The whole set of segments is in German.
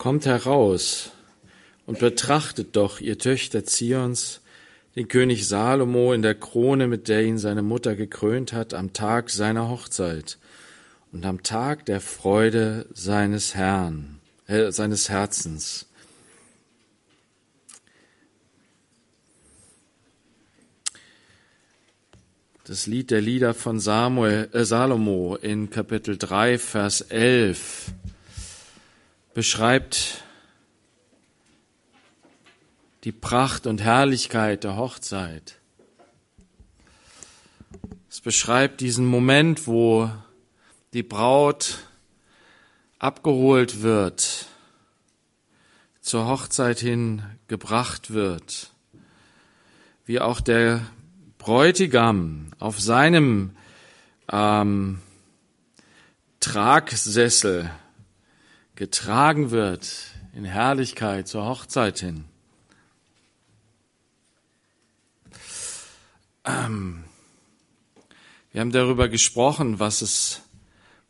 Kommt heraus und betrachtet doch, ihr Töchter Zions, den König Salomo in der Krone, mit der ihn seine Mutter gekrönt hat, am Tag seiner Hochzeit und am Tag der Freude seines Herrn, äh, seines Herzens. Das Lied der Lieder von Samuel, äh, Salomo in Kapitel 3, Vers 11 beschreibt die Pracht und Herrlichkeit der Hochzeit. Es beschreibt diesen Moment, wo die Braut abgeholt wird, zur Hochzeit hin gebracht wird, wie auch der Bräutigam auf seinem ähm, Tragsessel getragen wird in Herrlichkeit zur Hochzeit hin. Ähm, wir haben darüber gesprochen, was es,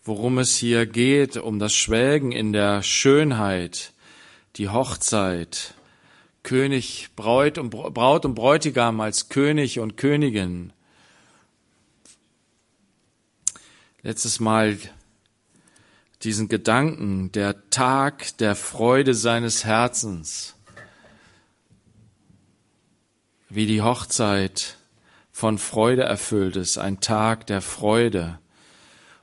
worum es hier geht, um das Schwelgen in der Schönheit, die Hochzeit, König, Braut und, Braut und Bräutigam als König und Königin. Letztes Mal diesen Gedanken, der Tag der Freude seines Herzens, wie die Hochzeit von Freude erfüllt ist, ein Tag der Freude.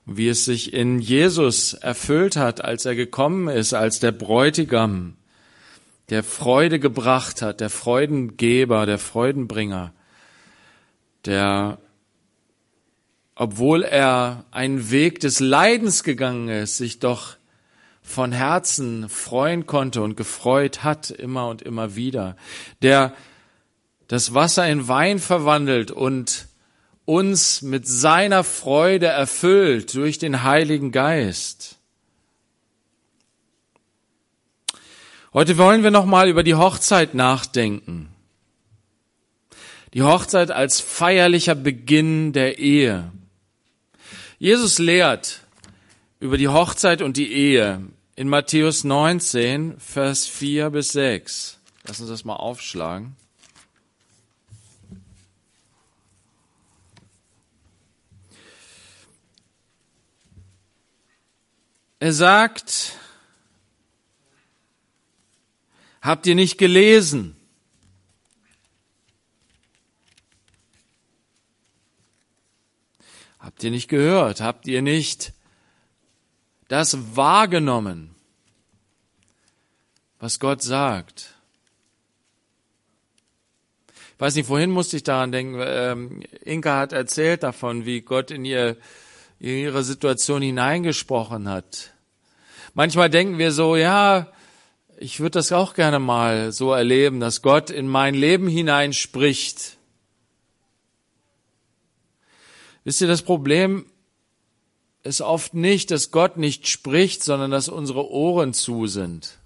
Wie es sich in Jesus erfüllt hat, als er gekommen ist, als der Bräutigam, der Freude gebracht hat, der Freudengeber, der Freudenbringer, der, obwohl er einen Weg des Leidens gegangen ist, sich doch von Herzen freuen konnte und gefreut hat, immer und immer wieder, der das Wasser in Wein verwandelt und uns mit seiner Freude erfüllt durch den Heiligen Geist. Heute wollen wir nochmal über die Hochzeit nachdenken. Die Hochzeit als feierlicher Beginn der Ehe. Jesus lehrt über die Hochzeit und die Ehe in Matthäus 19, Vers 4 bis 6. Lass uns das mal aufschlagen. Er sagt, habt ihr nicht gelesen? Habt ihr nicht gehört? Habt ihr nicht das wahrgenommen, was Gott sagt? Ich weiß nicht, vorhin musste ich daran denken, ähm, Inka hat erzählt davon, wie Gott in ihr in ihre Situation hineingesprochen hat. Manchmal denken wir so, ja, ich würde das auch gerne mal so erleben, dass Gott in mein Leben hineinspricht. Wisst ihr, das Problem ist oft nicht, dass Gott nicht spricht, sondern dass unsere Ohren zu sind.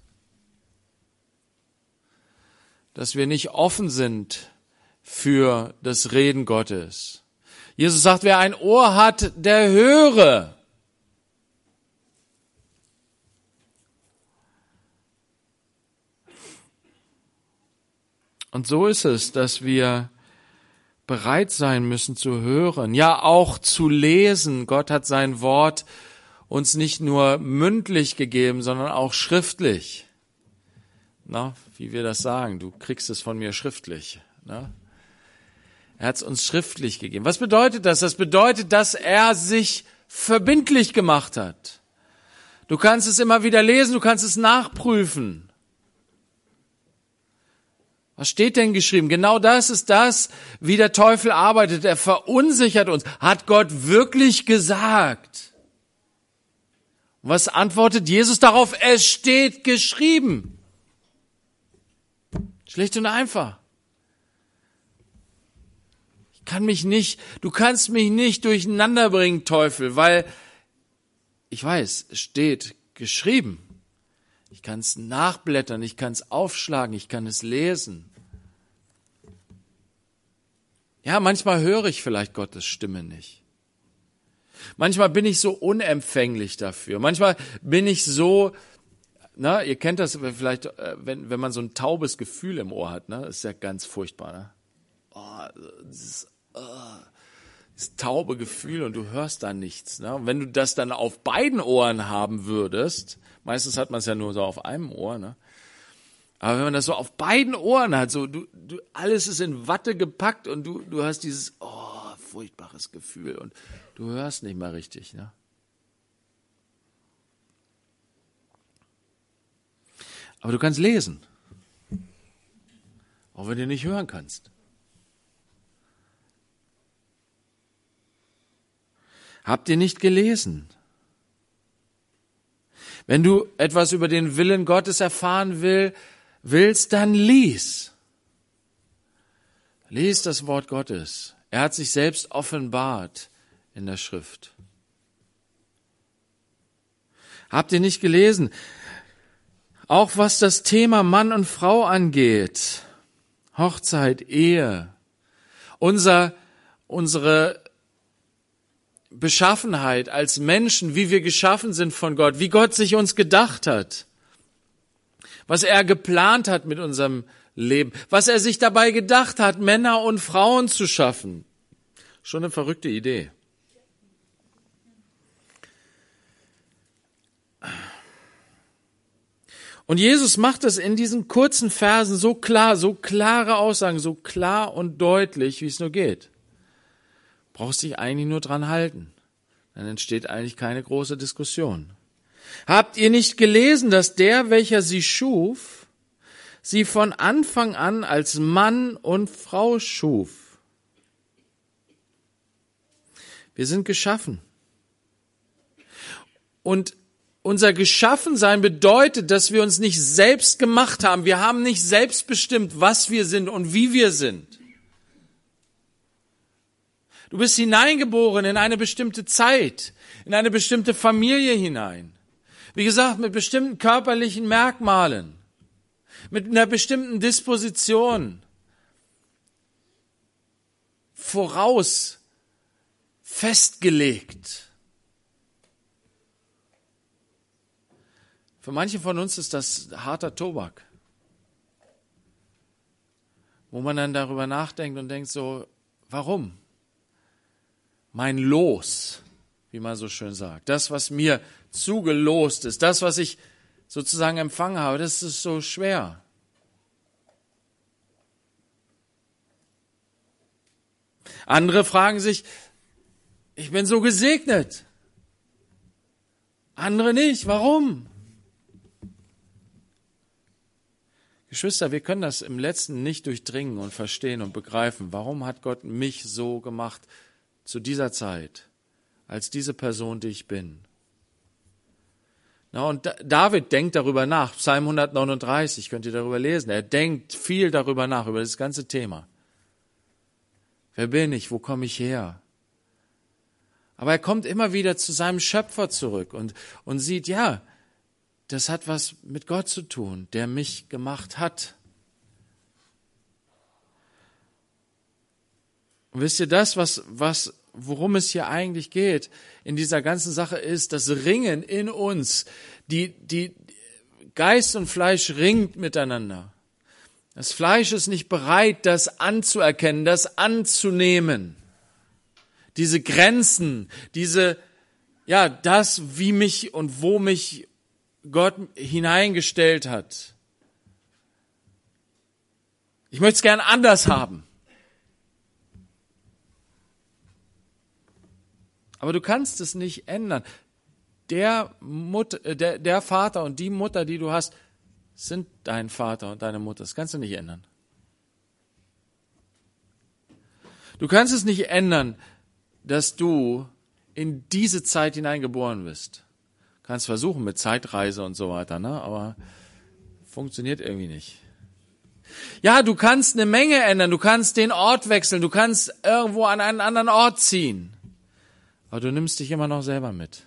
Dass wir nicht offen sind für das Reden Gottes. Jesus sagt, wer ein Ohr hat, der höre. Und so ist es, dass wir bereit sein müssen zu hören, ja auch zu lesen. Gott hat sein Wort uns nicht nur mündlich gegeben, sondern auch schriftlich. Na, wie wir das sagen, du kriegst es von mir schriftlich. Na? Er hat es uns schriftlich gegeben. Was bedeutet das? Das bedeutet, dass er sich verbindlich gemacht hat. Du kannst es immer wieder lesen, du kannst es nachprüfen. Was steht denn geschrieben? Genau das ist das, wie der Teufel arbeitet. Er verunsichert uns. Hat Gott wirklich gesagt? was antwortet Jesus darauf? Es steht geschrieben. Schlicht und einfach kann mich nicht, du kannst mich nicht durcheinander bringen, Teufel, weil ich weiß, es steht geschrieben. Ich kann es nachblättern, ich kann es aufschlagen, ich kann es lesen. Ja, manchmal höre ich vielleicht Gottes Stimme nicht. Manchmal bin ich so unempfänglich dafür. Manchmal bin ich so na, ihr kennt das vielleicht, äh, wenn, wenn man so ein taubes Gefühl im Ohr hat, ne? Das ist ja ganz furchtbar, ne? Oh, dieses, oh, dieses taube Gefühl und du hörst da nichts. Ne? Und wenn du das dann auf beiden Ohren haben würdest, meistens hat man es ja nur so auf einem Ohr, ne? Aber wenn man das so auf beiden Ohren hat, so du, du alles ist in Watte gepackt und du du hast dieses oh furchtbares Gefühl und du hörst nicht mal richtig, ne? Aber du kannst lesen. Auch wenn du nicht hören kannst. Habt ihr nicht gelesen? Wenn du etwas über den Willen Gottes erfahren will, willst, dann lies. Lies das Wort Gottes. Er hat sich selbst offenbart in der Schrift. Habt ihr nicht gelesen? Auch was das Thema Mann und Frau angeht. Hochzeit, Ehe. Unser, unsere Beschaffenheit als Menschen, wie wir geschaffen sind von Gott, wie Gott sich uns gedacht hat was er geplant hat mit unserem Leben, was er sich dabei gedacht hat, Männer und Frauen zu schaffen. Schon eine verrückte Idee. Und Jesus macht es in diesen kurzen Versen so klar, so klare Aussagen, so klar und deutlich, wie es nur geht. Brauchst dich eigentlich nur dran halten. Dann entsteht eigentlich keine große Diskussion. Habt ihr nicht gelesen, dass der, welcher sie schuf, sie von Anfang an als Mann und Frau schuf? Wir sind geschaffen. Und unser Geschaffensein bedeutet, dass wir uns nicht selbst gemacht haben. Wir haben nicht selbst bestimmt, was wir sind und wie wir sind. Du bist hineingeboren in eine bestimmte Zeit, in eine bestimmte Familie hinein. Wie gesagt, mit bestimmten körperlichen Merkmalen, mit einer bestimmten Disposition voraus festgelegt. Für manche von uns ist das harter Tobak, wo man dann darüber nachdenkt und denkt so, warum? Mein Los, wie man so schön sagt, das, was mir zugelost ist, das, was ich sozusagen empfangen habe, das ist so schwer. Andere fragen sich, ich bin so gesegnet. Andere nicht. Warum? Geschwister, wir können das im letzten nicht durchdringen und verstehen und begreifen. Warum hat Gott mich so gemacht zu dieser Zeit, als diese Person, die ich bin? Na, und David denkt darüber nach. Psalm 139 könnt ihr darüber lesen. Er denkt viel darüber nach, über das ganze Thema. Wer bin ich? Wo komme ich her? Aber er kommt immer wieder zu seinem Schöpfer zurück und, und sieht, ja, das hat was mit Gott zu tun, der mich gemacht hat. Und wisst ihr das, was, was worum es hier eigentlich geht in dieser ganzen Sache ist das Ringen in uns. Die, die Geist und Fleisch ringt miteinander. Das Fleisch ist nicht bereit, das anzuerkennen, das anzunehmen. Diese Grenzen, diese, ja, das, wie mich und wo mich Gott hineingestellt hat. Ich möchte es gern anders haben. Aber du kannst es nicht ändern. Der, Mutter, äh, der, der Vater und die Mutter, die du hast, sind dein Vater und deine Mutter. Das kannst du nicht ändern. Du kannst es nicht ändern, dass du in diese Zeit hineingeboren bist. Du kannst versuchen mit Zeitreise und so weiter, ne? aber funktioniert irgendwie nicht. Ja, du kannst eine Menge ändern, du kannst den Ort wechseln, du kannst irgendwo an einen anderen Ort ziehen aber du nimmst dich immer noch selber mit.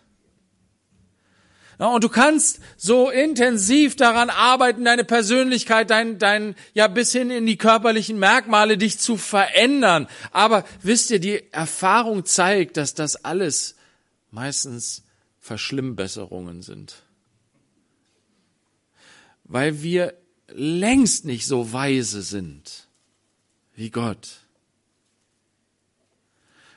Ja, und du kannst so intensiv daran arbeiten, deine Persönlichkeit, dein, dein, ja, bis hin in die körperlichen Merkmale dich zu verändern. Aber wisst ihr, die Erfahrung zeigt, dass das alles meistens Verschlimmbesserungen sind. weil wir längst nicht so weise sind wie Gott.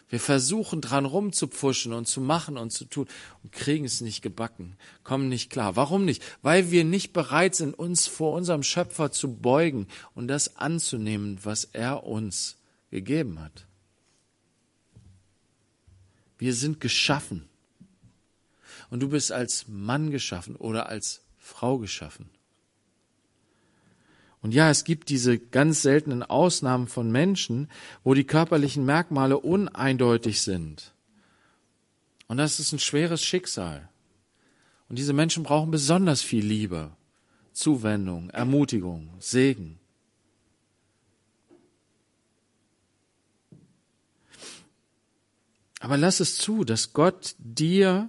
Wir versuchen dran rumzupfuschen und zu machen und zu tun und kriegen es nicht gebacken, kommen nicht klar. Warum nicht? Weil wir nicht bereit sind, uns vor unserem Schöpfer zu beugen und das anzunehmen, was er uns gegeben hat. Wir sind geschaffen. Und du bist als Mann geschaffen oder als Frau geschaffen. Und ja, es gibt diese ganz seltenen Ausnahmen von Menschen, wo die körperlichen Merkmale uneindeutig sind. Und das ist ein schweres Schicksal. Und diese Menschen brauchen besonders viel Liebe, Zuwendung, Ermutigung, Segen. Aber lass es zu, dass Gott dir,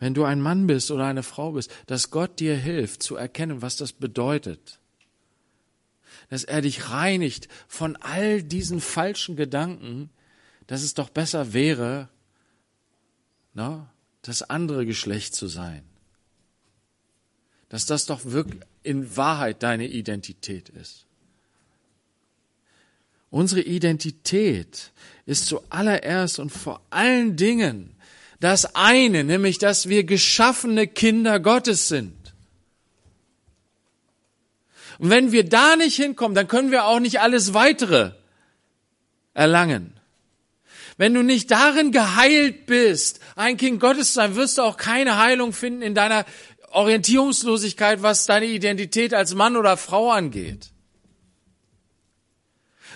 wenn du ein Mann bist oder eine Frau bist, dass Gott dir hilft zu erkennen, was das bedeutet dass er dich reinigt von all diesen falschen Gedanken, dass es doch besser wäre, ne, das andere Geschlecht zu sein. Dass das doch wirklich in Wahrheit deine Identität ist. Unsere Identität ist zuallererst und vor allen Dingen das eine, nämlich dass wir geschaffene Kinder Gottes sind. Und wenn wir da nicht hinkommen, dann können wir auch nicht alles weitere erlangen. Wenn du nicht darin geheilt bist, ein Kind Gottes sein, wirst du auch keine Heilung finden in deiner Orientierungslosigkeit, was deine Identität als Mann oder Frau angeht.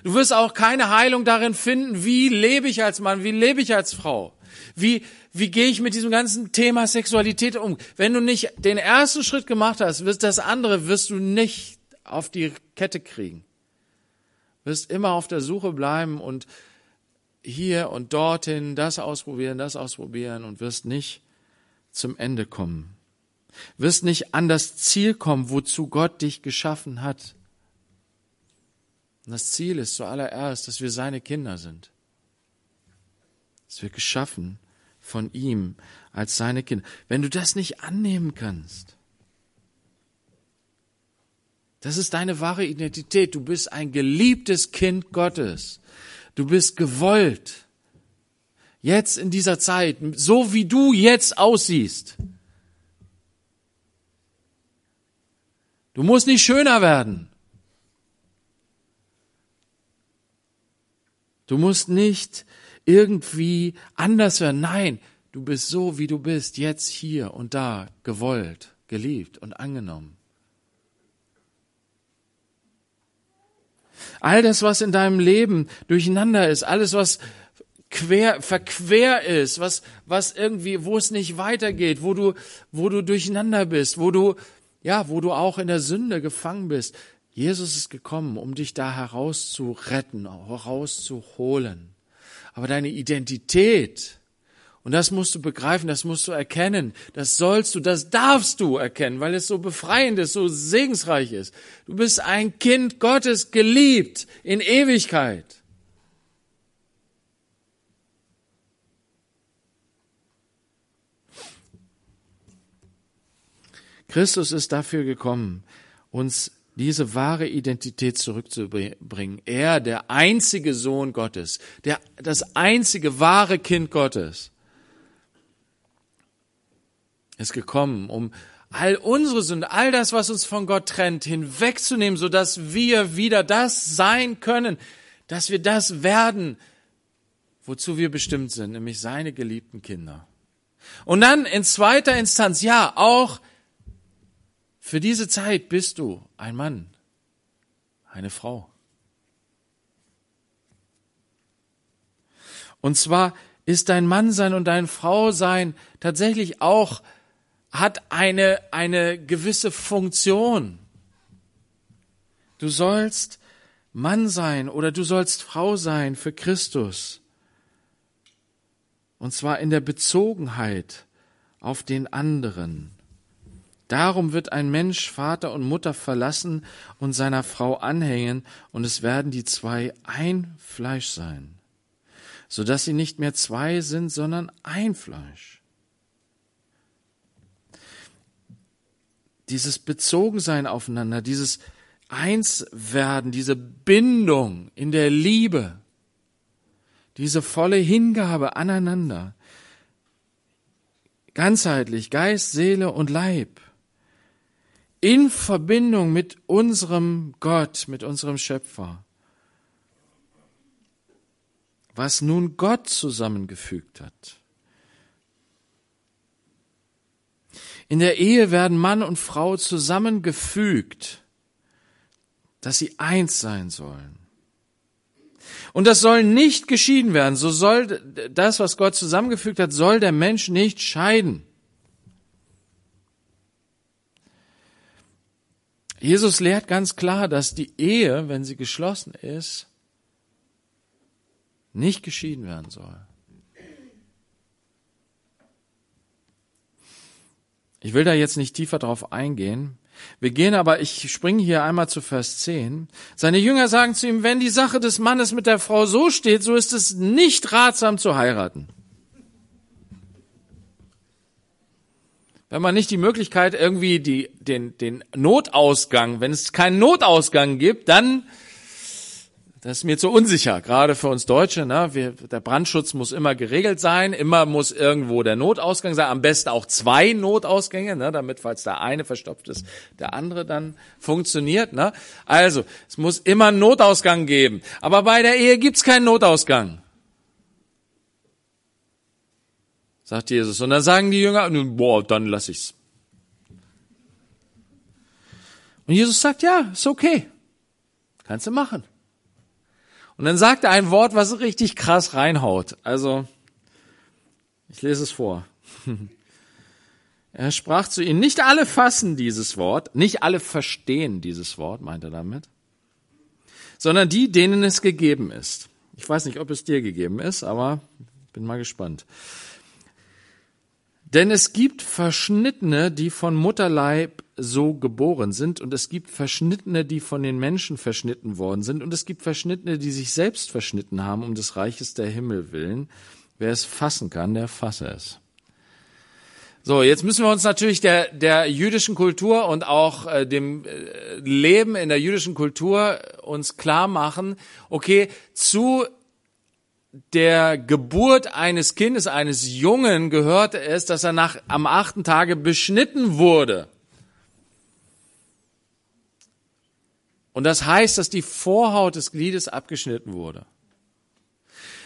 Du wirst auch keine Heilung darin finden, wie lebe ich als Mann, wie lebe ich als Frau, wie, wie gehe ich mit diesem ganzen Thema Sexualität um. Wenn du nicht den ersten Schritt gemacht hast, wirst das andere wirst du nicht auf die Kette kriegen. Wirst immer auf der Suche bleiben und hier und dorthin das ausprobieren, das ausprobieren und wirst nicht zum Ende kommen. Wirst nicht an das Ziel kommen, wozu Gott dich geschaffen hat. Und das Ziel ist zuallererst, dass wir seine Kinder sind. Dass wir geschaffen von ihm als seine Kinder. Wenn du das nicht annehmen kannst, das ist deine wahre Identität. Du bist ein geliebtes Kind Gottes. Du bist gewollt. Jetzt in dieser Zeit, so wie du jetzt aussiehst. Du musst nicht schöner werden. Du musst nicht irgendwie anders werden. Nein, du bist so, wie du bist, jetzt hier und da, gewollt, geliebt und angenommen. All das, was in deinem Leben durcheinander ist, alles, was quer, verquer ist, was, was irgendwie, wo es nicht weitergeht, wo du, wo du durcheinander bist, wo du, ja, wo du auch in der Sünde gefangen bist. Jesus ist gekommen, um dich da herauszuretten, herauszuholen. Aber deine Identität, und das musst du begreifen, das musst du erkennen, das sollst du, das darfst du erkennen, weil es so befreiend ist, so segensreich ist. Du bist ein Kind Gottes, geliebt in Ewigkeit. Christus ist dafür gekommen, uns diese wahre Identität zurückzubringen. Er, der einzige Sohn Gottes, der, das einzige wahre Kind Gottes, ist gekommen, um all unsere Sünde, all das, was uns von Gott trennt, hinwegzunehmen, so dass wir wieder das sein können, dass wir das werden, wozu wir bestimmt sind, nämlich seine geliebten Kinder. Und dann in zweiter Instanz, ja, auch für diese Zeit bist du ein Mann, eine Frau. Und zwar ist dein Mannsein und dein Frausein tatsächlich auch hat eine, eine gewisse Funktion. Du sollst Mann sein oder du sollst Frau sein für Christus. Und zwar in der Bezogenheit auf den anderen. Darum wird ein Mensch Vater und Mutter verlassen und seiner Frau anhängen, und es werden die zwei ein Fleisch sein, so dass sie nicht mehr zwei sind, sondern ein Fleisch. Dieses Bezogensein aufeinander, dieses Einswerden, diese Bindung in der Liebe, diese volle Hingabe aneinander, ganzheitlich, Geist, Seele und Leib, in Verbindung mit unserem Gott, mit unserem Schöpfer, was nun Gott zusammengefügt hat. In der Ehe werden Mann und Frau zusammengefügt, dass sie eins sein sollen. Und das soll nicht geschieden werden. So soll das, was Gott zusammengefügt hat, soll der Mensch nicht scheiden. Jesus lehrt ganz klar, dass die Ehe, wenn sie geschlossen ist, nicht geschieden werden soll. Ich will da jetzt nicht tiefer drauf eingehen. Wir gehen aber, ich springe hier einmal zu Vers 10. Seine Jünger sagen zu ihm, wenn die Sache des Mannes mit der Frau so steht, so ist es nicht ratsam zu heiraten. Wenn man nicht die Möglichkeit irgendwie die, den, den Notausgang, wenn es keinen Notausgang gibt, dann das ist mir zu unsicher, gerade für uns Deutsche. Ne? Wir, der Brandschutz muss immer geregelt sein, immer muss irgendwo der Notausgang sein, am besten auch zwei Notausgänge, ne? damit, falls der eine verstopft ist, der andere dann funktioniert. Ne? Also, es muss immer einen Notausgang geben. Aber bei der Ehe gibt's keinen Notausgang. Sagt Jesus. Und dann sagen die Jünger, boah, dann lass ich's. Und Jesus sagt, ja, ist okay. Kannst du machen. Und dann sagt er ein Wort, was richtig krass reinhaut. Also, ich lese es vor. Er sprach zu ihnen, nicht alle fassen dieses Wort, nicht alle verstehen dieses Wort, meint er damit, sondern die, denen es gegeben ist. Ich weiß nicht, ob es dir gegeben ist, aber bin mal gespannt. Denn es gibt Verschnittene, die von Mutterleib so geboren sind, und es gibt Verschnittene, die von den Menschen verschnitten worden sind, und es gibt Verschnittene, die sich selbst verschnitten haben, um des Reiches der Himmel willen. Wer es fassen kann, der fasse es. So, jetzt müssen wir uns natürlich der, der jüdischen Kultur und auch äh, dem äh, Leben in der jüdischen Kultur uns klar machen, okay, zu der Geburt eines Kindes, eines Jungen gehörte es, dass er nach, am achten Tage beschnitten wurde. Und das heißt, dass die Vorhaut des Gliedes abgeschnitten wurde.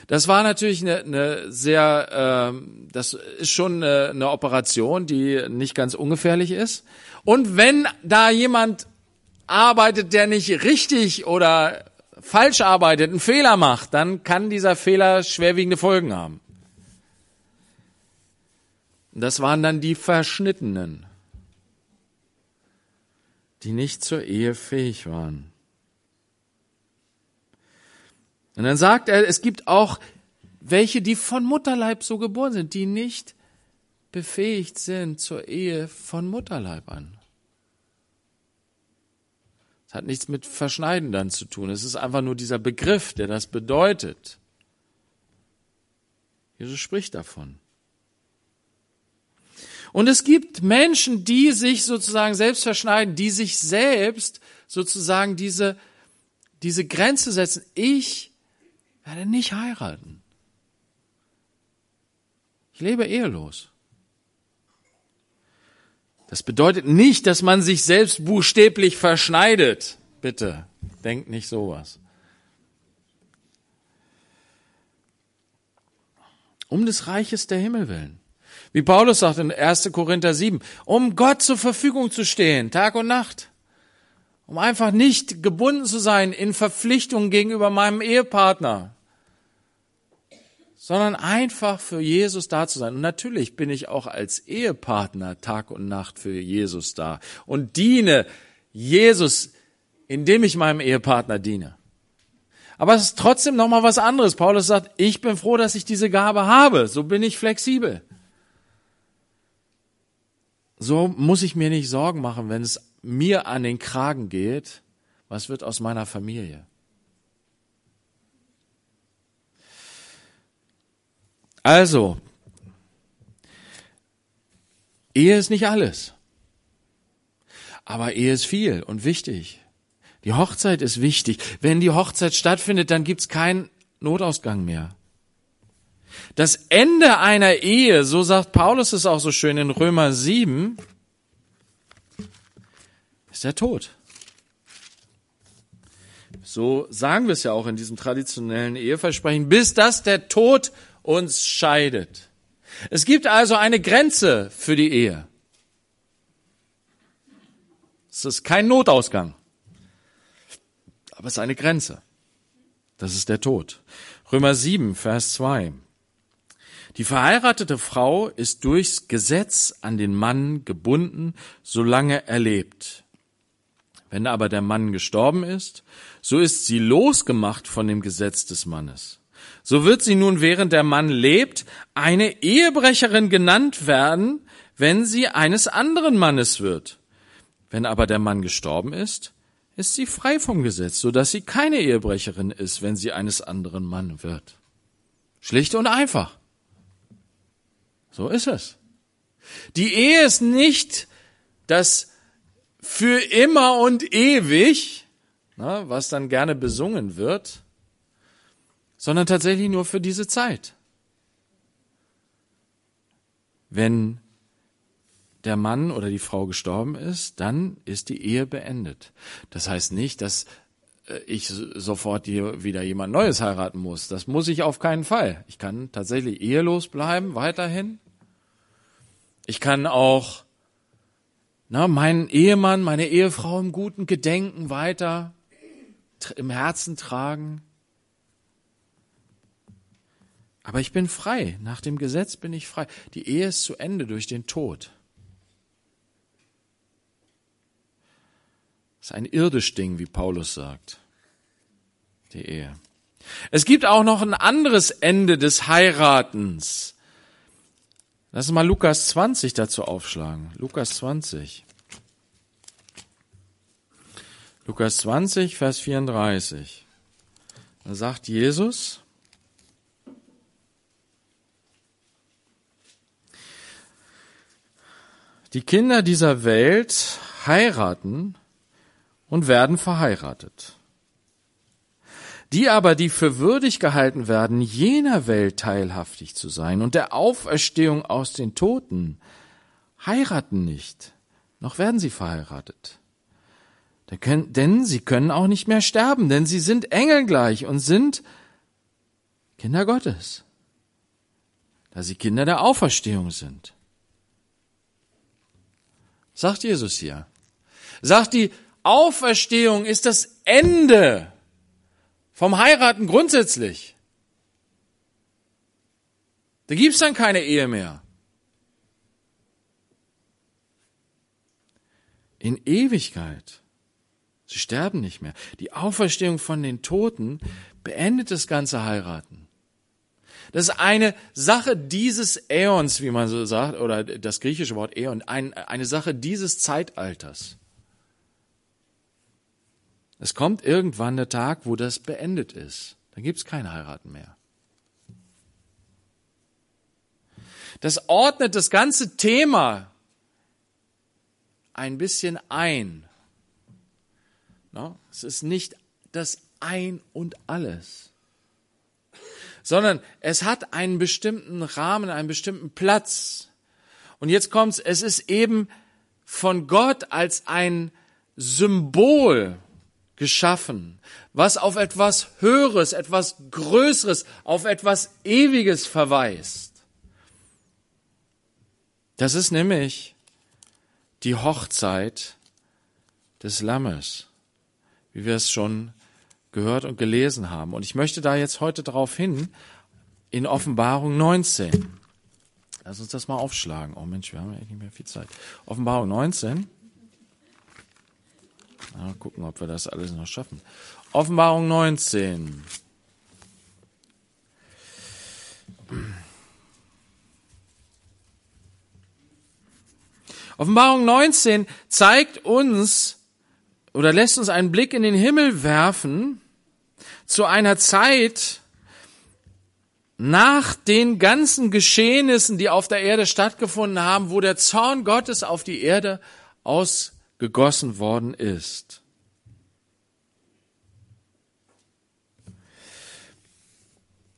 Das war natürlich eine, eine sehr, äh, das ist schon eine, eine Operation, die nicht ganz ungefährlich ist. Und wenn da jemand arbeitet, der nicht richtig oder falsch arbeitet, einen Fehler macht, dann kann dieser Fehler schwerwiegende Folgen haben. Das waren dann die Verschnittenen, die nicht zur Ehe fähig waren. Und dann sagt er, es gibt auch welche, die von Mutterleib so geboren sind, die nicht befähigt sind zur Ehe von Mutterleib an. Es hat nichts mit Verschneiden dann zu tun. Es ist einfach nur dieser Begriff, der das bedeutet. Jesus spricht davon. Und es gibt Menschen, die sich sozusagen selbst verschneiden, die sich selbst sozusagen diese, diese Grenze setzen. Ich werde nicht heiraten. Ich lebe ehelos. Das bedeutet nicht, dass man sich selbst buchstäblich verschneidet. Bitte, denkt nicht sowas. Um des Reiches der Himmel willen. Wie Paulus sagt in 1. Korinther 7, um Gott zur Verfügung zu stehen, Tag und Nacht. Um einfach nicht gebunden zu sein in Verpflichtungen gegenüber meinem Ehepartner, sondern einfach für Jesus da zu sein. Und natürlich bin ich auch als Ehepartner Tag und Nacht für Jesus da und diene Jesus, indem ich meinem Ehepartner diene. Aber es ist trotzdem noch mal was anderes. Paulus sagt, ich bin froh, dass ich diese Gabe habe. So bin ich flexibel. So muss ich mir nicht Sorgen machen, wenn es mir an den Kragen geht. Was wird aus meiner Familie? Also, Ehe ist nicht alles. Aber Ehe ist viel und wichtig. Die Hochzeit ist wichtig. Wenn die Hochzeit stattfindet, dann gibt's keinen Notausgang mehr. Das Ende einer Ehe, so sagt Paulus es auch so schön in Römer 7, ist der Tod. So sagen wir es ja auch in diesem traditionellen Eheversprechen, bis dass der Tod uns scheidet. Es gibt also eine Grenze für die Ehe. Es ist kein Notausgang, aber es ist eine Grenze. Das ist der Tod. Römer 7, Vers 2. Die verheiratete Frau ist durchs Gesetz an den Mann gebunden, solange er lebt. Wenn aber der Mann gestorben ist, so ist sie losgemacht von dem Gesetz des Mannes. So wird sie nun, während der Mann lebt, eine Ehebrecherin genannt werden, wenn sie eines anderen Mannes wird. Wenn aber der Mann gestorben ist, ist sie frei vom Gesetz, so dass sie keine Ehebrecherin ist, wenn sie eines anderen Mann wird. Schlicht und einfach. So ist es. Die Ehe ist nicht das für immer und ewig, was dann gerne besungen wird, sondern tatsächlich nur für diese Zeit. Wenn der Mann oder die Frau gestorben ist, dann ist die Ehe beendet. Das heißt nicht, dass äh, ich sofort hier wieder jemand Neues heiraten muss. Das muss ich auf keinen Fall. Ich kann tatsächlich ehelos bleiben weiterhin. Ich kann auch na, meinen Ehemann, meine Ehefrau im guten Gedenken weiter im Herzen tragen. Aber ich bin frei. Nach dem Gesetz bin ich frei. Die Ehe ist zu Ende durch den Tod. Das ist ein irdisch Ding, wie Paulus sagt. Die Ehe. Es gibt auch noch ein anderes Ende des Heiratens. Lass uns mal Lukas 20 dazu aufschlagen. Lukas 20. Lukas 20, Vers 34. Da sagt Jesus, die Kinder dieser Welt heiraten und werden verheiratet. Die aber, die für würdig gehalten werden, jener Welt teilhaftig zu sein und der Auferstehung aus den Toten, heiraten nicht, noch werden sie verheiratet denn sie können auch nicht mehr sterben, denn sie sind engelgleich und sind Kinder Gottes, da sie Kinder der Auferstehung sind. Sagt Jesus hier. Sagt die Auferstehung ist das Ende vom Heiraten grundsätzlich. Da gibt's dann keine Ehe mehr. In Ewigkeit Sie sterben nicht mehr. Die Auferstehung von den Toten beendet das ganze Heiraten. Das ist eine Sache dieses Äons, wie man so sagt, oder das griechische Wort Äon, ein, eine Sache dieses Zeitalters. Es kommt irgendwann der Tag, wo das beendet ist. Dann gibt es kein Heiraten mehr. Das ordnet das ganze Thema ein bisschen ein. Es ist nicht das Ein und alles, sondern es hat einen bestimmten Rahmen, einen bestimmten Platz. Und jetzt kommt's, es ist eben von Gott als ein Symbol geschaffen, was auf etwas Höheres, etwas Größeres, auf etwas Ewiges verweist. Das ist nämlich die Hochzeit des Lammes wie wir es schon gehört und gelesen haben. Und ich möchte da jetzt heute darauf hin, in Offenbarung 19. Lass uns das mal aufschlagen. Oh Mensch, wir haben ja nicht mehr viel Zeit. Offenbarung 19. Mal gucken, ob wir das alles noch schaffen. Offenbarung 19. Offenbarung 19 zeigt uns, oder lässt uns einen Blick in den Himmel werfen zu einer Zeit nach den ganzen Geschehnissen, die auf der Erde stattgefunden haben, wo der Zorn Gottes auf die Erde gegossen worden ist.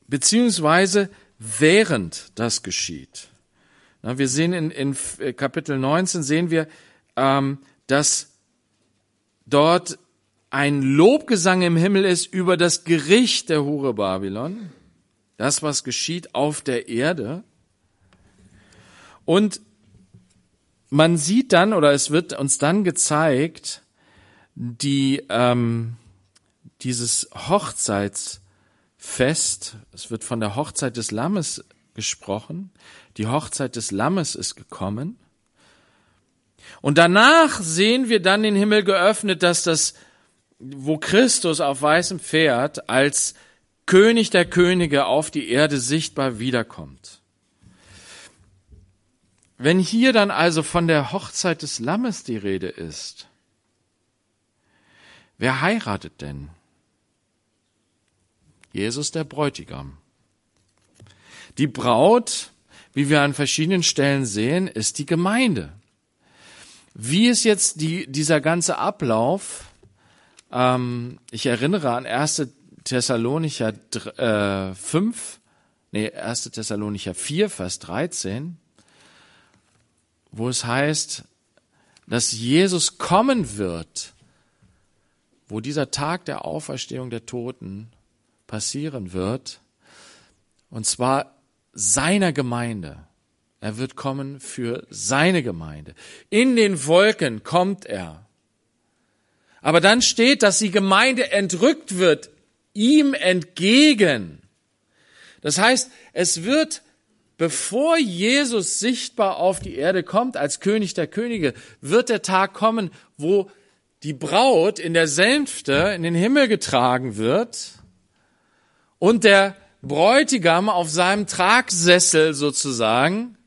Beziehungsweise während das geschieht. wir sehen in, in Kapitel 19 sehen wir, ähm, dass dort ein Lobgesang im Himmel ist über das Gericht der Hure Babylon, das, was geschieht auf der Erde. Und man sieht dann, oder es wird uns dann gezeigt, die, ähm, dieses Hochzeitsfest, es wird von der Hochzeit des Lammes gesprochen, die Hochzeit des Lammes ist gekommen. Und danach sehen wir dann den Himmel geöffnet, dass das wo Christus auf weißem Pferd als König der Könige auf die Erde sichtbar wiederkommt. Wenn hier dann also von der Hochzeit des Lammes die Rede ist, wer heiratet denn? Jesus der Bräutigam. Die Braut, wie wir an verschiedenen Stellen sehen, ist die Gemeinde. Wie ist jetzt die, dieser ganze Ablauf ähm, ich erinnere an 1. Thessalonicher äh, 5, nee, 1. Thessalonicher 4, Vers 13, wo es heißt, dass Jesus kommen wird, wo dieser Tag der Auferstehung der Toten passieren wird, und zwar seiner Gemeinde. Er wird kommen für seine Gemeinde. In den Wolken kommt er. Aber dann steht, dass die Gemeinde entrückt wird, ihm entgegen. Das heißt, es wird, bevor Jesus sichtbar auf die Erde kommt als König der Könige, wird der Tag kommen, wo die Braut in der Sänfte in den Himmel getragen wird und der Bräutigam auf seinem Tragsessel sozusagen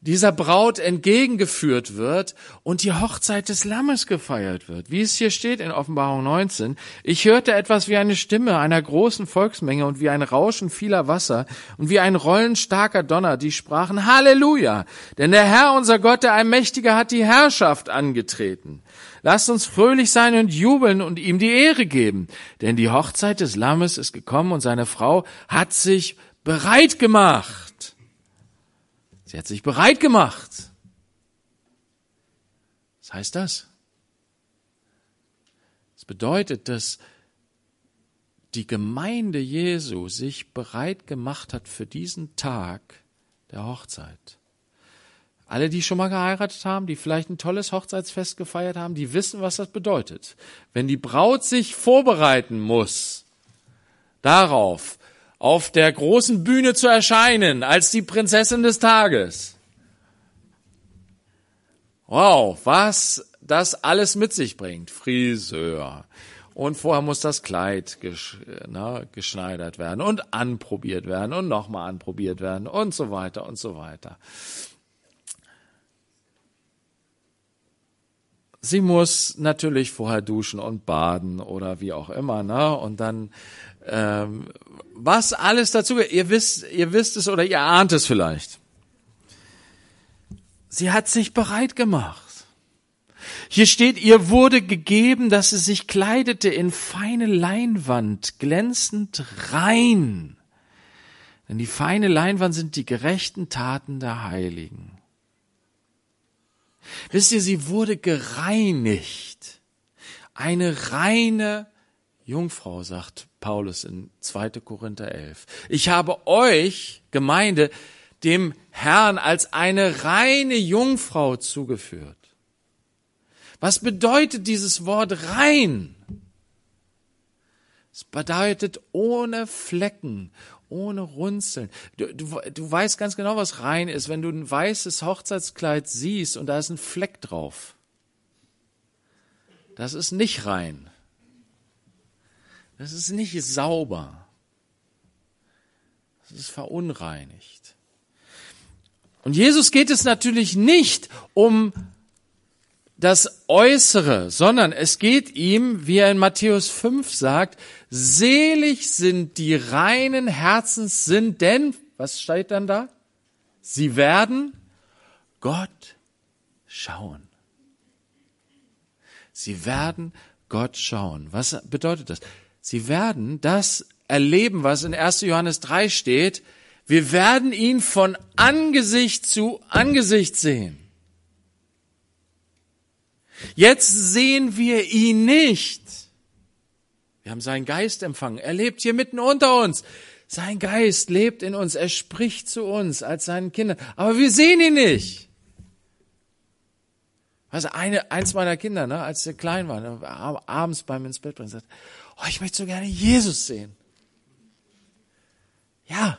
dieser Braut entgegengeführt wird und die Hochzeit des Lammes gefeiert wird. Wie es hier steht in Offenbarung 19. Ich hörte etwas wie eine Stimme einer großen Volksmenge und wie ein Rauschen vieler Wasser und wie ein Rollen starker Donner, die sprachen Halleluja, denn der Herr unser Gott, der Allmächtige, hat die Herrschaft angetreten. Lasst uns fröhlich sein und jubeln und ihm die Ehre geben, denn die Hochzeit des Lammes ist gekommen und seine Frau hat sich bereit gemacht. Sie hat sich bereit gemacht. Was heißt das? Es das bedeutet, dass die Gemeinde Jesu sich bereit gemacht hat für diesen Tag der Hochzeit. Alle, die schon mal geheiratet haben, die vielleicht ein tolles Hochzeitsfest gefeiert haben, die wissen, was das bedeutet. Wenn die Braut sich vorbereiten muss darauf, auf der großen Bühne zu erscheinen als die Prinzessin des Tages. Wow, was das alles mit sich bringt. Friseur. Und vorher muss das Kleid gesch na, geschneidert werden und anprobiert werden und nochmal anprobiert werden und so weiter und so weiter. Sie muss natürlich vorher duschen und baden oder wie auch immer, ne? Und dann ähm, was alles dazu, ihr wisst, ihr wisst es oder ihr ahnt es vielleicht. Sie hat sich bereit gemacht. Hier steht, ihr wurde gegeben, dass sie sich kleidete in feine Leinwand, glänzend rein. Denn die feine Leinwand sind die gerechten Taten der Heiligen. Wisst ihr, sie wurde gereinigt. Eine reine Jungfrau, sagt Paulus in 2. Korinther 11. Ich habe euch, Gemeinde, dem Herrn als eine reine Jungfrau zugeführt. Was bedeutet dieses Wort rein? Es bedeutet ohne Flecken, ohne Runzeln. Du, du, du weißt ganz genau, was rein ist, wenn du ein weißes Hochzeitskleid siehst und da ist ein Fleck drauf. Das ist nicht rein. Das ist nicht sauber. Das ist verunreinigt. Und Jesus geht es natürlich nicht um das Äußere, sondern es geht ihm, wie er in Matthäus 5 sagt, selig sind die reinen Herzens sind, denn, was steht dann da? Sie werden Gott schauen. Sie werden Gott schauen. Was bedeutet das? Sie werden das erleben, was in 1. Johannes 3 steht. Wir werden ihn von Angesicht zu Angesicht sehen. Jetzt sehen wir ihn nicht. Wir haben seinen Geist empfangen. Er lebt hier mitten unter uns. Sein Geist lebt in uns. Er spricht zu uns als seinen Kindern. Aber wir sehen ihn nicht. Also eine, eins meiner Kinder, ne, als sie klein waren, abends beim ins Bett bringen, sagt, oh, ich möchte so gerne Jesus sehen. Ja,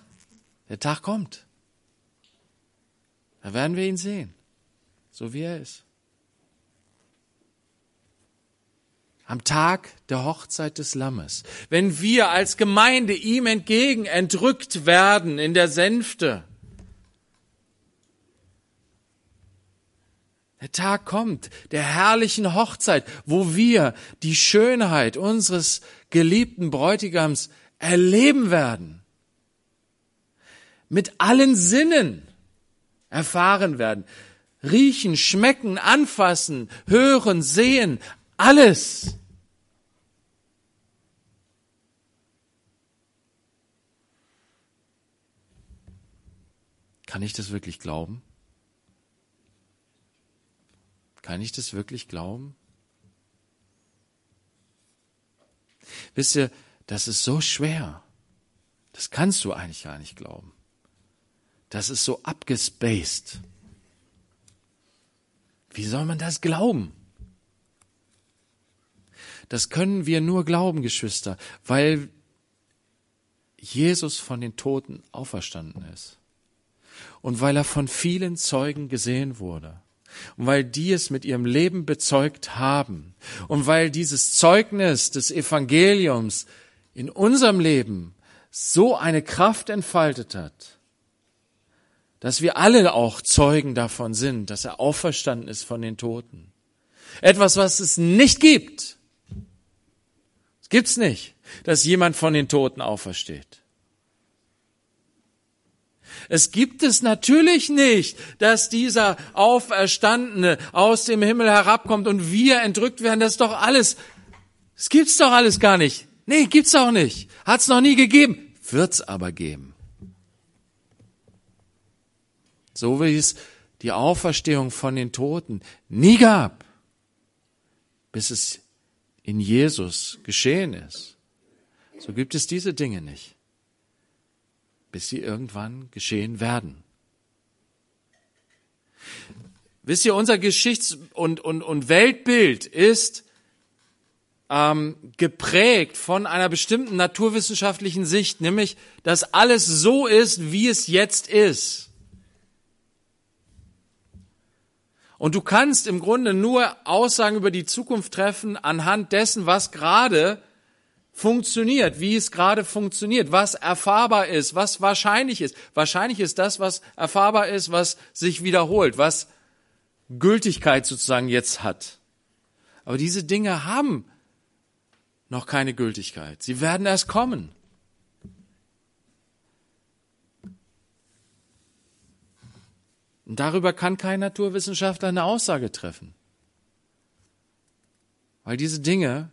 der Tag kommt. Da werden wir ihn sehen, so wie er ist. Am Tag der Hochzeit des Lammes, wenn wir als Gemeinde ihm entgegen entrückt werden in der Sänfte, Der Tag kommt der herrlichen Hochzeit, wo wir die Schönheit unseres geliebten Bräutigams erleben werden. Mit allen Sinnen erfahren werden. Riechen, schmecken, anfassen, hören, sehen, alles. Kann ich das wirklich glauben? Kann ich das wirklich glauben? Wisst ihr, das ist so schwer. Das kannst du eigentlich gar nicht glauben. Das ist so abgespaced. Wie soll man das glauben? Das können wir nur glauben, Geschwister, weil Jesus von den Toten auferstanden ist und weil er von vielen Zeugen gesehen wurde und weil die es mit ihrem Leben bezeugt haben und weil dieses Zeugnis des Evangeliums in unserem Leben so eine Kraft entfaltet hat, dass wir alle auch Zeugen davon sind, dass er auferstanden ist von den Toten. Etwas, was es nicht gibt. Es gibt's nicht, dass jemand von den Toten aufersteht. Es gibt es natürlich nicht, dass dieser Auferstandene aus dem Himmel herabkommt und wir entrückt werden. Das ist doch alles. Es gibt's doch alles gar nicht. Nee, gibt's auch nicht. Hat's noch nie gegeben. Wird's aber geben. So wie es die Auferstehung von den Toten nie gab, bis es in Jesus geschehen ist. So gibt es diese Dinge nicht bis sie irgendwann geschehen werden. Wisst ihr, unser Geschichts- und, und, und Weltbild ist ähm, geprägt von einer bestimmten naturwissenschaftlichen Sicht, nämlich, dass alles so ist, wie es jetzt ist. Und du kannst im Grunde nur Aussagen über die Zukunft treffen anhand dessen, was gerade funktioniert, wie es gerade funktioniert, was erfahrbar ist, was wahrscheinlich ist. Wahrscheinlich ist das, was erfahrbar ist, was sich wiederholt, was Gültigkeit sozusagen jetzt hat. Aber diese Dinge haben noch keine Gültigkeit. Sie werden erst kommen. Und darüber kann kein Naturwissenschaftler eine Aussage treffen. Weil diese Dinge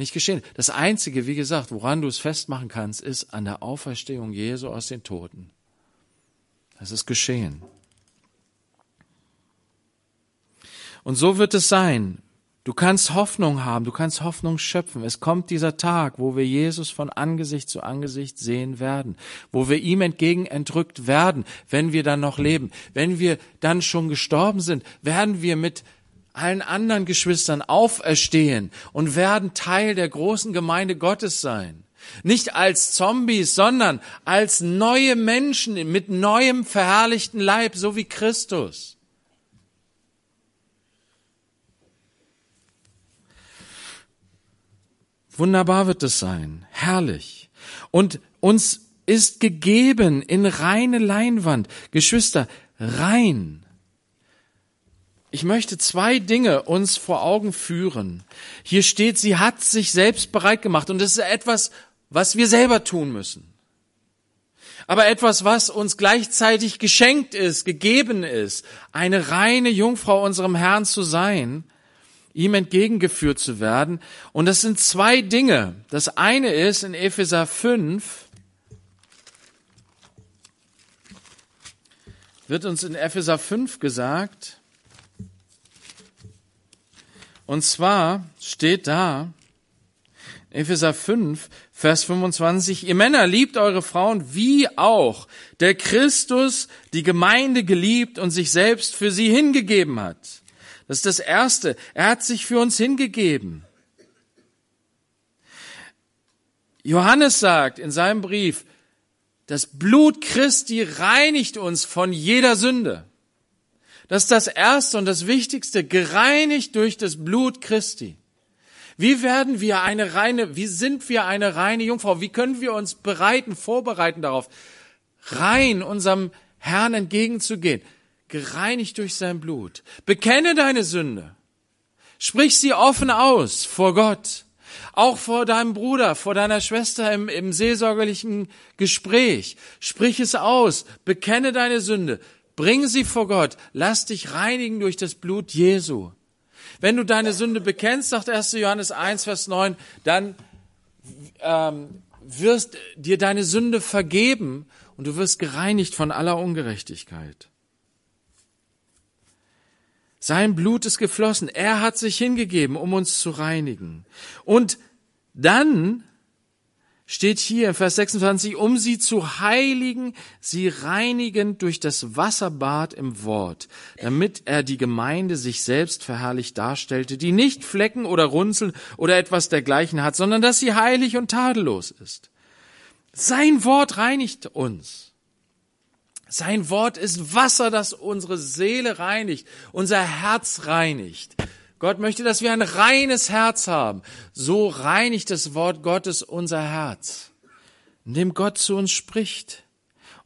nicht geschehen. Das Einzige, wie gesagt, woran du es festmachen kannst, ist an der Auferstehung Jesu aus den Toten. Das ist geschehen. Und so wird es sein. Du kannst Hoffnung haben, du kannst Hoffnung schöpfen. Es kommt dieser Tag, wo wir Jesus von Angesicht zu Angesicht sehen werden, wo wir ihm entgegen entrückt werden, wenn wir dann noch leben. Wenn wir dann schon gestorben sind, werden wir mit allen anderen Geschwistern auferstehen und werden Teil der großen Gemeinde Gottes sein. Nicht als Zombies, sondern als neue Menschen mit neuem verherrlichten Leib, so wie Christus. Wunderbar wird es sein, herrlich. Und uns ist gegeben in reine Leinwand. Geschwister, rein ich möchte zwei Dinge uns vor Augen führen. Hier steht, sie hat sich selbst bereit gemacht und das ist etwas, was wir selber tun müssen. Aber etwas, was uns gleichzeitig geschenkt ist, gegeben ist, eine reine Jungfrau unserem Herrn zu sein, ihm entgegengeführt zu werden. Und das sind zwei Dinge. Das eine ist in Epheser 5, wird uns in Epheser 5 gesagt, und zwar steht da, Epheser 5, Vers 25, ihr Männer liebt eure Frauen, wie auch der Christus die Gemeinde geliebt und sich selbst für sie hingegeben hat. Das ist das Erste. Er hat sich für uns hingegeben. Johannes sagt in seinem Brief, das Blut Christi reinigt uns von jeder Sünde. Das ist das Erste und das Wichtigste, gereinigt durch das Blut Christi. Wie werden wir eine reine, wie sind wir eine reine Jungfrau? Wie können wir uns bereiten, vorbereiten darauf, rein unserem Herrn entgegenzugehen? Gereinigt durch sein Blut. Bekenne deine Sünde. Sprich sie offen aus vor Gott. Auch vor deinem Bruder, vor deiner Schwester im, im seelsorgerlichen Gespräch. Sprich es aus. Bekenne deine Sünde. Bring sie vor Gott. Lass dich reinigen durch das Blut Jesu. Wenn du deine Sünde bekennst, sagt 1. Johannes 1, Vers 9, dann ähm, wirst dir deine Sünde vergeben und du wirst gereinigt von aller Ungerechtigkeit. Sein Blut ist geflossen. Er hat sich hingegeben, um uns zu reinigen. Und dann steht hier in Vers 26, um sie zu heiligen, sie reinigen durch das Wasserbad im Wort, damit er die Gemeinde sich selbst verherrlicht darstellte, die nicht Flecken oder Runzeln oder etwas dergleichen hat, sondern dass sie heilig und tadellos ist. Sein Wort reinigt uns. Sein Wort ist Wasser, das unsere Seele reinigt, unser Herz reinigt. Gott möchte, dass wir ein reines Herz haben. So reinigt das Wort Gottes unser Herz, indem Gott zu uns spricht.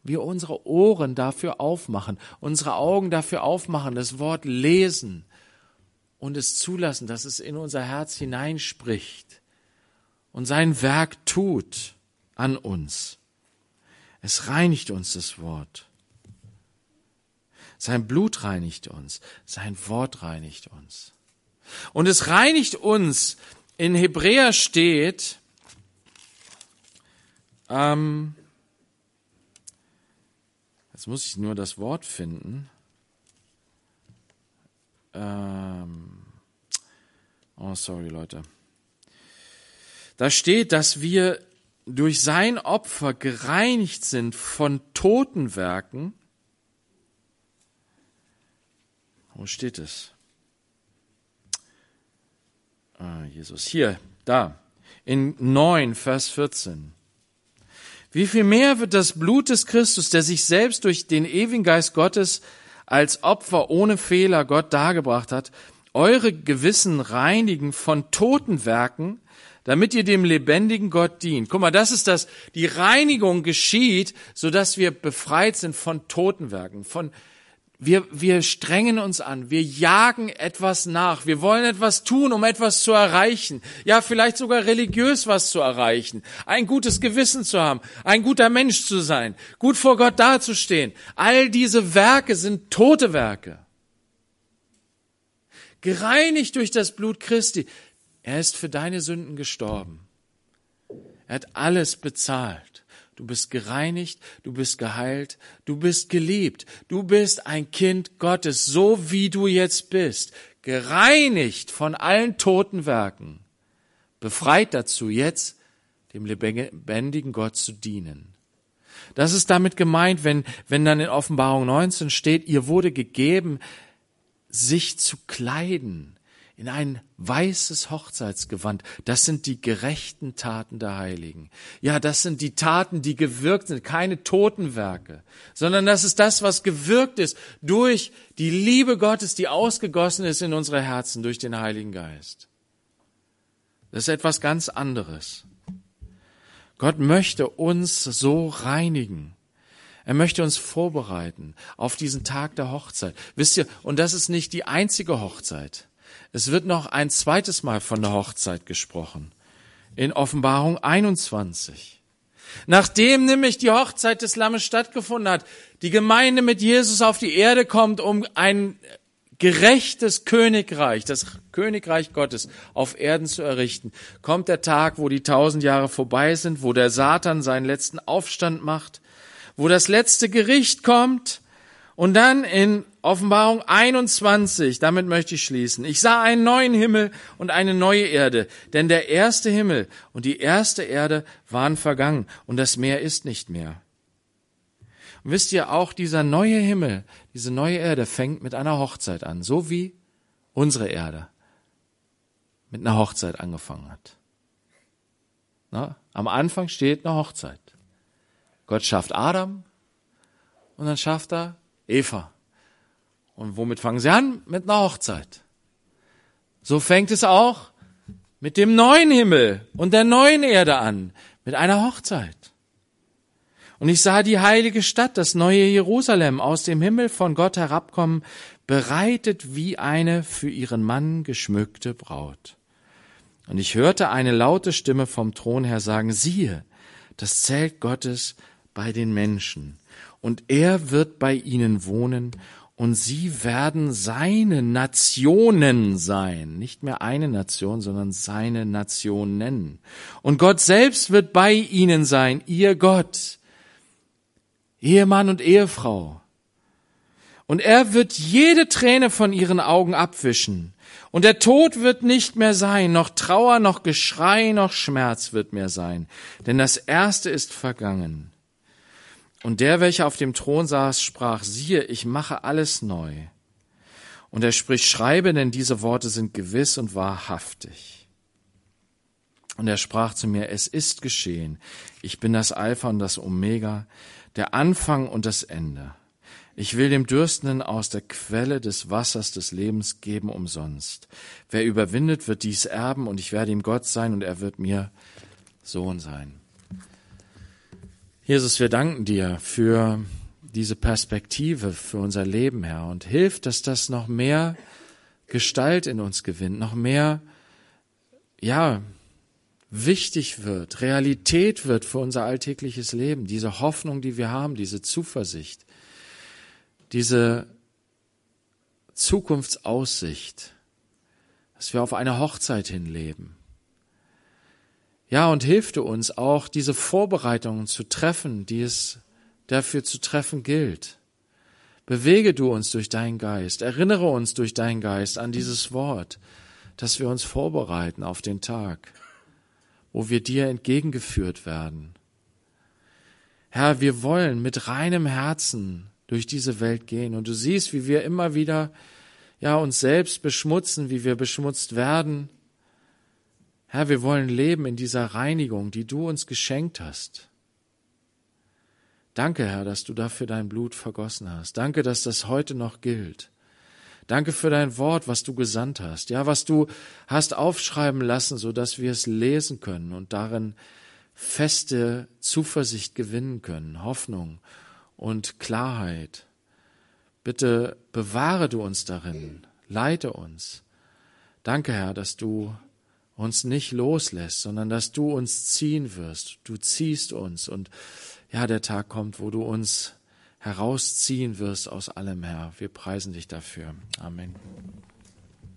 Wir unsere Ohren dafür aufmachen, unsere Augen dafür aufmachen, das Wort lesen und es zulassen, dass es in unser Herz hineinspricht und sein Werk tut an uns. Es reinigt uns das Wort. Sein Blut reinigt uns, sein Wort reinigt uns. Und es reinigt uns. In Hebräer steht, ähm, jetzt muss ich nur das Wort finden. Ähm, oh, sorry, Leute. Da steht, dass wir durch sein Opfer gereinigt sind von Totenwerken. Wo steht es? Ah, Jesus. Hier, da. In 9, Vers 14. Wie viel mehr wird das Blut des Christus, der sich selbst durch den ewigen Geist Gottes als Opfer ohne Fehler Gott dargebracht hat, eure Gewissen reinigen von toten Werken, damit ihr dem lebendigen Gott dient. Guck mal, das ist das, die Reinigung geschieht, so dass wir befreit sind von toten Werken, von wir, wir strengen uns an, wir jagen etwas nach, wir wollen etwas tun, um etwas zu erreichen, ja vielleicht sogar religiös was zu erreichen, ein gutes Gewissen zu haben, ein guter Mensch zu sein, gut vor Gott dazustehen. All diese Werke sind tote Werke. Gereinigt durch das Blut Christi. Er ist für deine Sünden gestorben. Er hat alles bezahlt. Du bist gereinigt, du bist geheilt, du bist geliebt, du bist ein Kind Gottes, so wie du jetzt bist, gereinigt von allen toten Werken, befreit dazu, jetzt dem lebendigen Gott zu dienen. Das ist damit gemeint, wenn, wenn dann in Offenbarung 19 steht, ihr wurde gegeben, sich zu kleiden in ein weißes Hochzeitsgewand. Das sind die gerechten Taten der Heiligen. Ja, das sind die Taten, die gewirkt sind, keine Totenwerke, sondern das ist das, was gewirkt ist durch die Liebe Gottes, die ausgegossen ist in unsere Herzen durch den Heiligen Geist. Das ist etwas ganz anderes. Gott möchte uns so reinigen. Er möchte uns vorbereiten auf diesen Tag der Hochzeit. Wisst ihr, und das ist nicht die einzige Hochzeit. Es wird noch ein zweites Mal von der Hochzeit gesprochen. In Offenbarung 21. Nachdem nämlich die Hochzeit des Lammes stattgefunden hat, die Gemeinde mit Jesus auf die Erde kommt, um ein gerechtes Königreich, das Königreich Gottes auf Erden zu errichten, kommt der Tag, wo die tausend Jahre vorbei sind, wo der Satan seinen letzten Aufstand macht, wo das letzte Gericht kommt und dann in Offenbarung 21, damit möchte ich schließen. Ich sah einen neuen Himmel und eine neue Erde, denn der erste Himmel und die erste Erde waren vergangen und das Meer ist nicht mehr. Und wisst ihr, auch dieser neue Himmel, diese neue Erde fängt mit einer Hochzeit an, so wie unsere Erde mit einer Hochzeit angefangen hat. Na, am Anfang steht eine Hochzeit. Gott schafft Adam und dann schafft er Eva. Und womit fangen sie an? Mit einer Hochzeit. So fängt es auch mit dem neuen Himmel und der neuen Erde an, mit einer Hochzeit. Und ich sah die heilige Stadt, das neue Jerusalem, aus dem Himmel von Gott herabkommen, bereitet wie eine für ihren Mann geschmückte Braut. Und ich hörte eine laute Stimme vom Thron her sagen, siehe, das Zelt Gottes bei den Menschen, und er wird bei ihnen wohnen, und sie werden seine Nationen sein. Nicht mehr eine Nation, sondern seine Nationen. Und Gott selbst wird bei ihnen sein, ihr Gott. Ehemann und Ehefrau. Und er wird jede Träne von ihren Augen abwischen. Und der Tod wird nicht mehr sein, noch Trauer, noch Geschrei, noch Schmerz wird mehr sein. Denn das Erste ist vergangen. Und der, welcher auf dem Thron saß, sprach, siehe, ich mache alles neu. Und er spricht, schreibe, denn diese Worte sind gewiss und wahrhaftig. Und er sprach zu mir, es ist geschehen. Ich bin das Alpha und das Omega, der Anfang und das Ende. Ich will dem Dürstenden aus der Quelle des Wassers des Lebens geben umsonst. Wer überwindet, wird dies erben, und ich werde ihm Gott sein, und er wird mir Sohn sein. Jesus, wir danken dir für diese Perspektive, für unser Leben, Herr, und hilf, dass das noch mehr Gestalt in uns gewinnt, noch mehr, ja, wichtig wird, Realität wird für unser alltägliches Leben, diese Hoffnung, die wir haben, diese Zuversicht, diese Zukunftsaussicht, dass wir auf eine Hochzeit hinleben, ja, und hilf du uns auch, diese Vorbereitungen zu treffen, die es dafür zu treffen gilt. Bewege du uns durch deinen Geist, erinnere uns durch deinen Geist an dieses Wort, dass wir uns vorbereiten auf den Tag, wo wir dir entgegengeführt werden. Herr, wir wollen mit reinem Herzen durch diese Welt gehen und du siehst, wie wir immer wieder ja uns selbst beschmutzen, wie wir beschmutzt werden, Herr, wir wollen leben in dieser Reinigung, die du uns geschenkt hast. Danke, Herr, dass du dafür dein Blut vergossen hast. Danke, dass das heute noch gilt. Danke für dein Wort, was du gesandt hast. Ja, was du hast aufschreiben lassen, so dass wir es lesen können und darin feste Zuversicht gewinnen können, Hoffnung und Klarheit. Bitte bewahre du uns darin, leite uns. Danke, Herr, dass du uns nicht loslässt, sondern dass du uns ziehen wirst. Du ziehst uns und ja, der Tag kommt, wo du uns herausziehen wirst aus allem, Herr. Wir preisen dich dafür. Amen.